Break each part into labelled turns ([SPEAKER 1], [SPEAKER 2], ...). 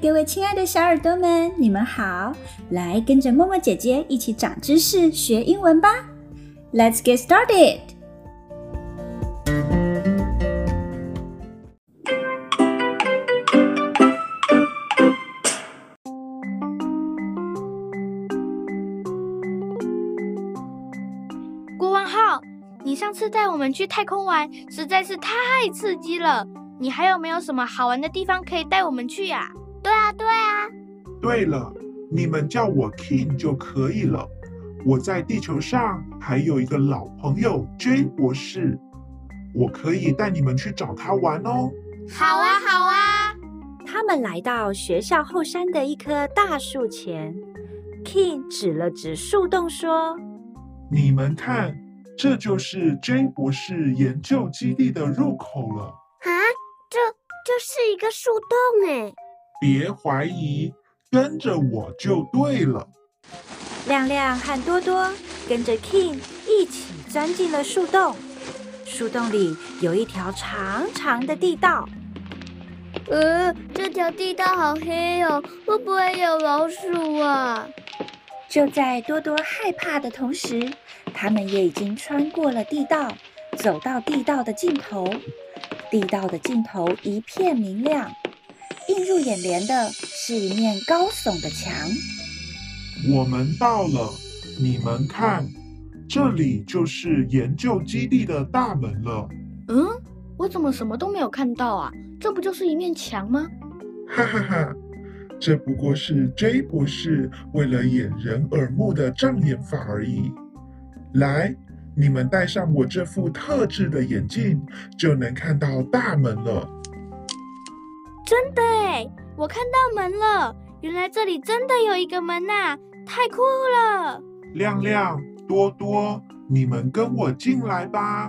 [SPEAKER 1] 各位亲爱的小耳朵们，你们好！来跟着默默姐姐一起长知识、学英文吧。Let's get started。
[SPEAKER 2] 国王号，你上次带我们去太空玩，实在是太刺激了。你还有没有什么好玩的地方可以带我们去呀？
[SPEAKER 3] 对啊，对啊。
[SPEAKER 4] 对了，你们叫我 King 就可以了。我在地球上还有一个老朋友 J 博士，我可以带你们去找他玩哦。
[SPEAKER 3] 好啊，好啊。
[SPEAKER 5] 他们来到学校后山的一棵大树前，King 指了指树洞说：“
[SPEAKER 4] 你们看，这就是 J 博士研究基地的入口了。”
[SPEAKER 3] 啊这这是一个树洞哎！
[SPEAKER 4] 别怀疑，跟着我就对了。
[SPEAKER 5] 亮亮和多多跟着 King 一起钻进了树洞。树洞里有一条长长的地道。
[SPEAKER 3] 呃，这条地道好黑哦，会不会有老鼠啊？
[SPEAKER 5] 就在多多害怕的同时，他们也已经穿过了地道，走到地道的尽头。地道的尽头一片明亮，映入眼帘的是一面高耸的墙。
[SPEAKER 4] 我们到了，你们看，这里就是研究基地的大门了。
[SPEAKER 2] 嗯，我怎么什么都没有看到啊？这不就是一面墙吗？
[SPEAKER 4] 哈哈哈，这不过是 J 博士为了掩人耳目的障眼法而已。来。你们戴上我这副特制的眼镜，就能看到大门了。
[SPEAKER 2] 真的哎，我看到门了！原来这里真的有一个门呐，太酷了！
[SPEAKER 4] 亮亮、多多，你们跟我进来吧。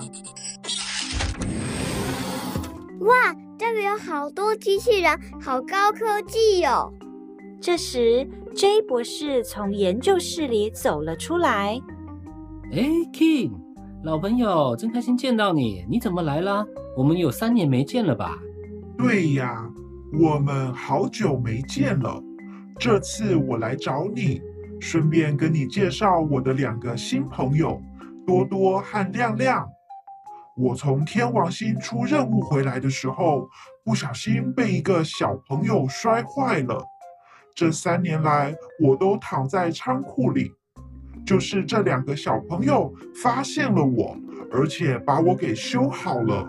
[SPEAKER 3] 哇，这里有好多机器人，好高科技哟！
[SPEAKER 5] 这时，J 博士从研究室里走了出来。
[SPEAKER 6] 哎，King，老朋友，真开心见到你。你怎么来了？我们有三年没见了吧？
[SPEAKER 4] 对呀，我们好久没见了。这次我来找你，顺便跟你介绍我的两个新朋友，多多和亮亮。我从天王星出任务回来的时候，不小心被一个小朋友摔坏了。这三年来，我都躺在仓库里。就是这两个小朋友发现了我，而且把我给修好了。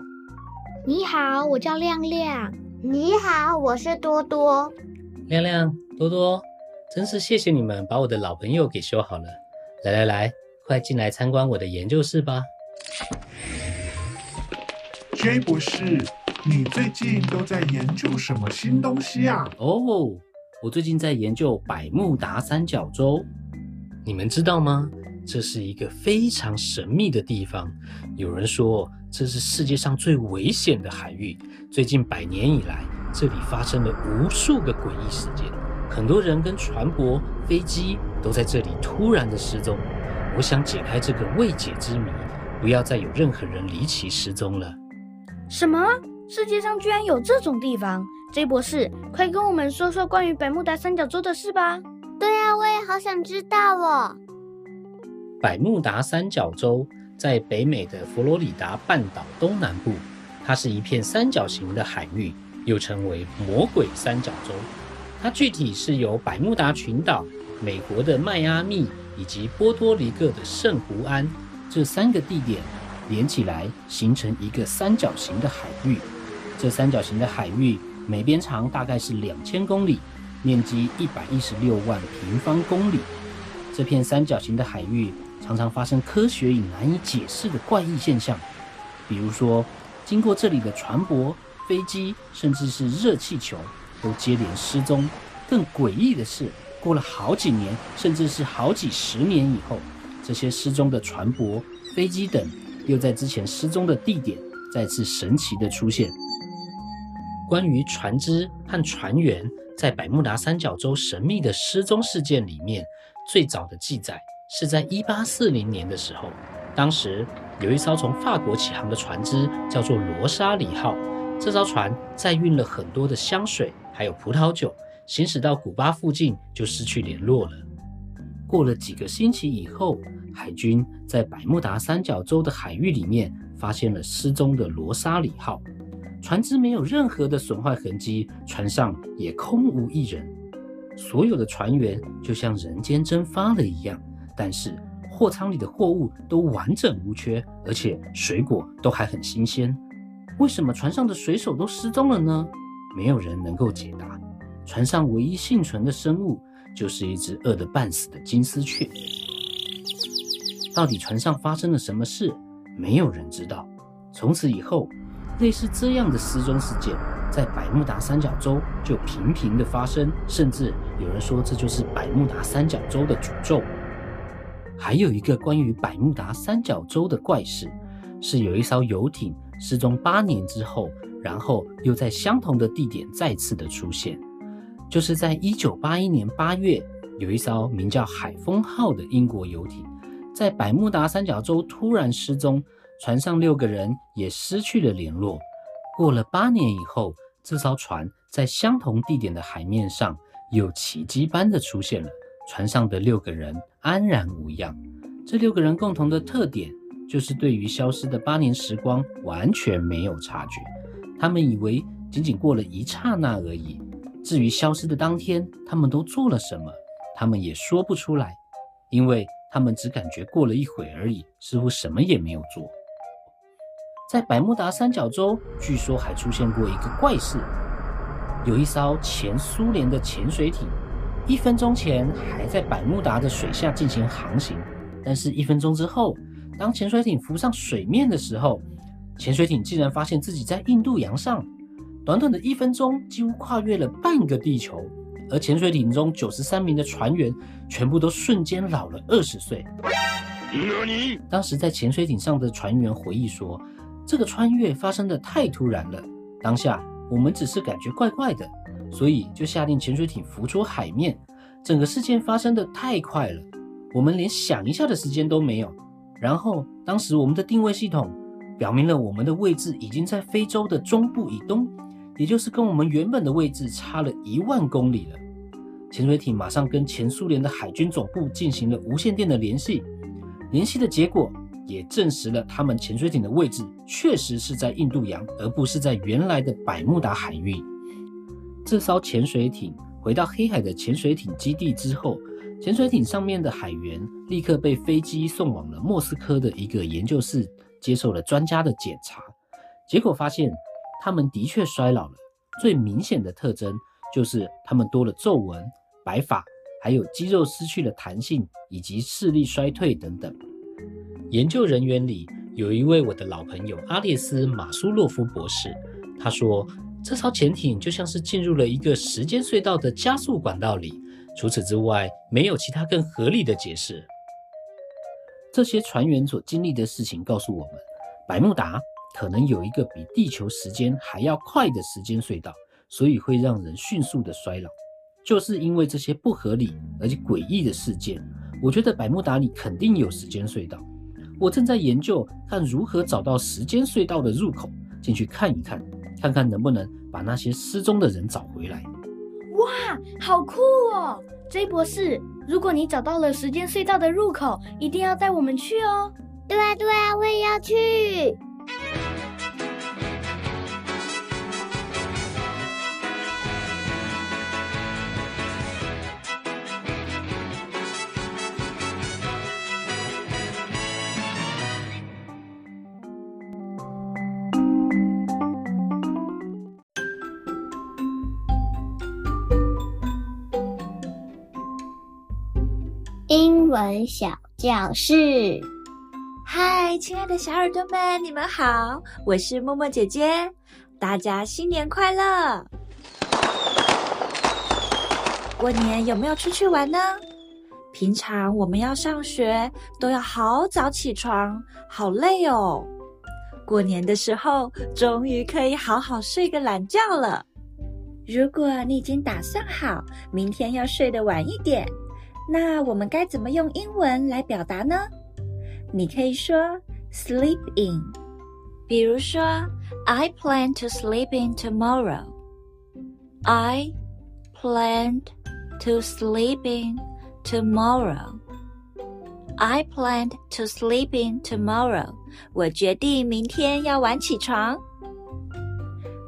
[SPEAKER 2] 你好，我叫亮亮。
[SPEAKER 3] 你好，我是多多。
[SPEAKER 6] 亮亮、多多，真是谢谢你们把我的老朋友给修好了。来来来，快进来参观我的研究室吧。
[SPEAKER 4] J 博士，你最近都在研究什么新东西啊？
[SPEAKER 6] 哦，我最近在研究百慕达三角洲。你们知道吗？这是一个非常神秘的地方。有人说这是世界上最危险的海域。最近百年以来，这里发生了无数个诡异事件，很多人跟船舶、飞机都在这里突然的失踪。我想解开这个未解之谜，不要再有任何人离奇失踪了。
[SPEAKER 2] 什么？世界上居然有这种地方？J 博士，快跟我们说说关于百慕达三角洲的事吧。
[SPEAKER 3] 对啊，我也好想知道哦。
[SPEAKER 6] 百慕达三角洲在北美的佛罗里达半岛东南部，它是一片三角形的海域，又称为魔鬼三角洲。它具体是由百慕达群岛、美国的迈阿密以及波多黎各的圣胡安这三个地点连起来，形成一个三角形的海域。这三角形的海域每边长大概是两千公里。面积一百一十六万平方公里，这片三角形的海域常常发生科学与难以解释的怪异现象，比如说，经过这里的船舶、飞机，甚至是热气球，都接连失踪。更诡异的是，过了好几年，甚至是好几十年以后，这些失踪的船舶、飞机等，又在之前失踪的地点再次神奇的出现。关于船只和船员。在百慕达三角洲神秘的失踪事件里面，最早的记载是在一八四零年的时候，当时有一艘从法国起航的船只，叫做罗莎里号。这艘船载运了很多的香水，还有葡萄酒，行驶到古巴附近就失去联络了。过了几个星期以后，海军在百慕达三角洲的海域里面发现了失踪的罗莎里号，船只没有任何的损坏痕迹，船上也空无一人，所有的船员就像人间蒸发了一样。但是货舱里的货物都完整无缺，而且水果都还很新鲜。为什么船上的水手都失踪了呢？没有人能够解答。船上唯一幸存的生物就是一只饿得半死的金丝雀。到底船上发生了什么事？没有人知道。从此以后，类似这样的失踪事件在百慕达三角洲就频频的发生，甚至有人说这就是百慕达三角洲的诅咒。还有一个关于百慕达三角洲的怪事，是有一艘游艇失踪八年之后，然后又在相同的地点再次的出现，就是在一九八一年八月，有一艘名叫海风号的英国游艇。在百慕达三角洲突然失踪，船上六个人也失去了联络。过了八年以后，这艘船在相同地点的海面上又奇迹般的出现了。船上的六个人安然无恙。这六个人共同的特点就是对于消失的八年时光完全没有察觉。他们以为仅仅过了一刹那而已。至于消失的当天，他们都做了什么，他们也说不出来，因为。他们只感觉过了一会而已，似乎什么也没有做。在百慕达三角洲，据说还出现过一个怪事：有一艘前苏联的潜水艇，一分钟前还在百慕达的水下进行航行，但是一分钟之后，当潜水艇浮上水面的时候，潜水艇竟然发现自己在印度洋上。短短的一分钟，几乎跨越了半个地球。而潜水艇中九十三名的船员全部都瞬间老了二十岁。当时在潜水艇上的船员回忆说：“这个穿越发生的太突然了，当下我们只是感觉怪怪的，所以就下令潜水艇浮出海面。整个事件发生的太快了，我们连想一下的时间都没有。然后当时我们的定位系统表明了我们的位置已经在非洲的中部以东。”也就是跟我们原本的位置差了一万公里了。潜水艇马上跟前苏联的海军总部进行了无线电的联系，联系的结果也证实了他们潜水艇的位置确实是在印度洋，而不是在原来的百慕达海域。这艘潜水艇回到黑海的潜水艇基地之后，潜水艇上面的海员立刻被飞机送往了莫斯科的一个研究室，接受了专家的检查，结果发现。他们的确衰老了，最明显的特征就是他们多了皱纹、白发，还有肌肉失去了弹性，以及视力衰退等等。研究人员里有一位我的老朋友阿列斯·马苏洛夫博士，他说这艘潜艇就像是进入了一个时间隧道的加速管道里，除此之外没有其他更合理的解释。这些船员所经历的事情告诉我们，百慕达。可能有一个比地球时间还要快的时间隧道，所以会让人迅速的衰老。就是因为这些不合理而且诡异的事件，我觉得百慕达里肯定有时间隧道。我正在研究看如何找到时间隧道的入口，进去看一看，看看能不能把那些失踪的人找回来。
[SPEAKER 2] 哇，好酷哦！J 博士，如果你找到了时间隧道的入口，一定要带我们去哦。
[SPEAKER 3] 对啊，对啊，我也要去。英文小教室，
[SPEAKER 5] 嗨，亲爱的小耳朵们，你们好，我是默默姐姐，大家新年快乐！过年有没有出去玩呢？平常我们要上学，都要好早起床，好累哦。过年的时候，终于可以好好睡个懒觉了。如果你已经打算好，明天要睡得晚一点。那我们该怎么用英文来表达呢？你可以说 sleep in，比如说 I plan to sleep in tomorrow。I plan to sleep in tomorrow. I plan to sleep in tomorrow. 我决定明天要晚起床。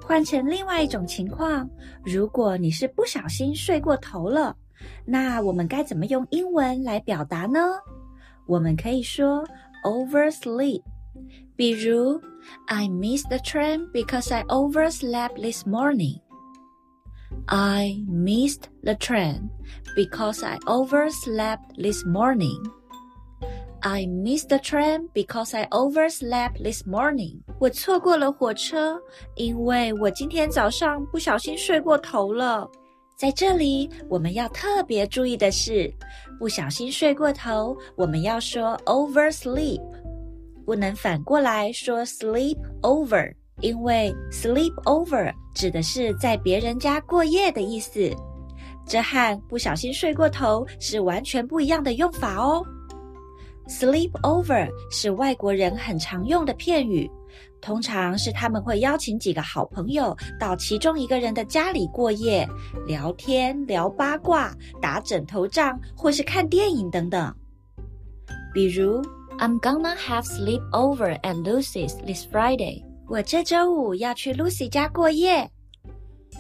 [SPEAKER 5] 换成另外一种情况，如果你是不小心睡过头了，那我们该怎么用英文来表达呢？我们可以说 oversleep。比如，I missed the train because I overslept this morning. I missed the train because I overslept this morning. I missed the train because I overslept this morning. 我错过了火车，因为我今天早上不小心睡过头了。 在这里，我们要特别注意的是，不小心睡过头，我们要说 oversleep，不能反过来说 sleep over，因为 sleep over 指的是在别人家过夜的意思，这和不小心睡过头是完全不一样的用法哦。Sleep over 是外国人很常用的片语，通常是他们会邀请几个好朋友到其中一个人的家里过夜，聊天、聊八卦、打枕头仗，或是看电影等等。比如，I'm gonna have sleep over at Lucy's this Friday。我这周五要去 Lucy 家过夜。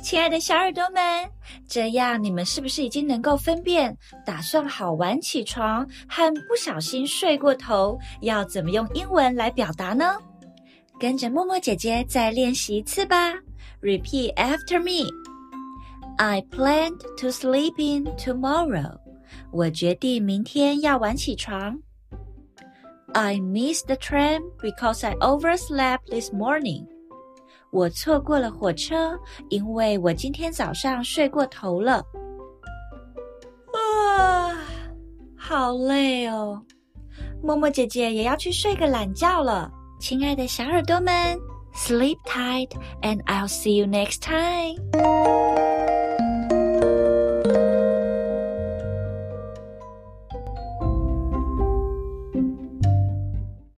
[SPEAKER 5] 亲爱的小耳朵们，这样你们是不是已经能够分辨打算好晚起床和不小心睡过头要怎么用英文来表达呢？跟着默默姐姐再练习一次吧。Repeat after me. I planned to sleep in tomorrow. 我决定明天要晚起床。I missed the train because I overslept this morning. 我错过了火车，因为我今天早上睡过头了。啊，好累哦！默默姐姐也要去睡个懒觉了。亲爱的小耳朵们，sleep tight and I'll see you next time.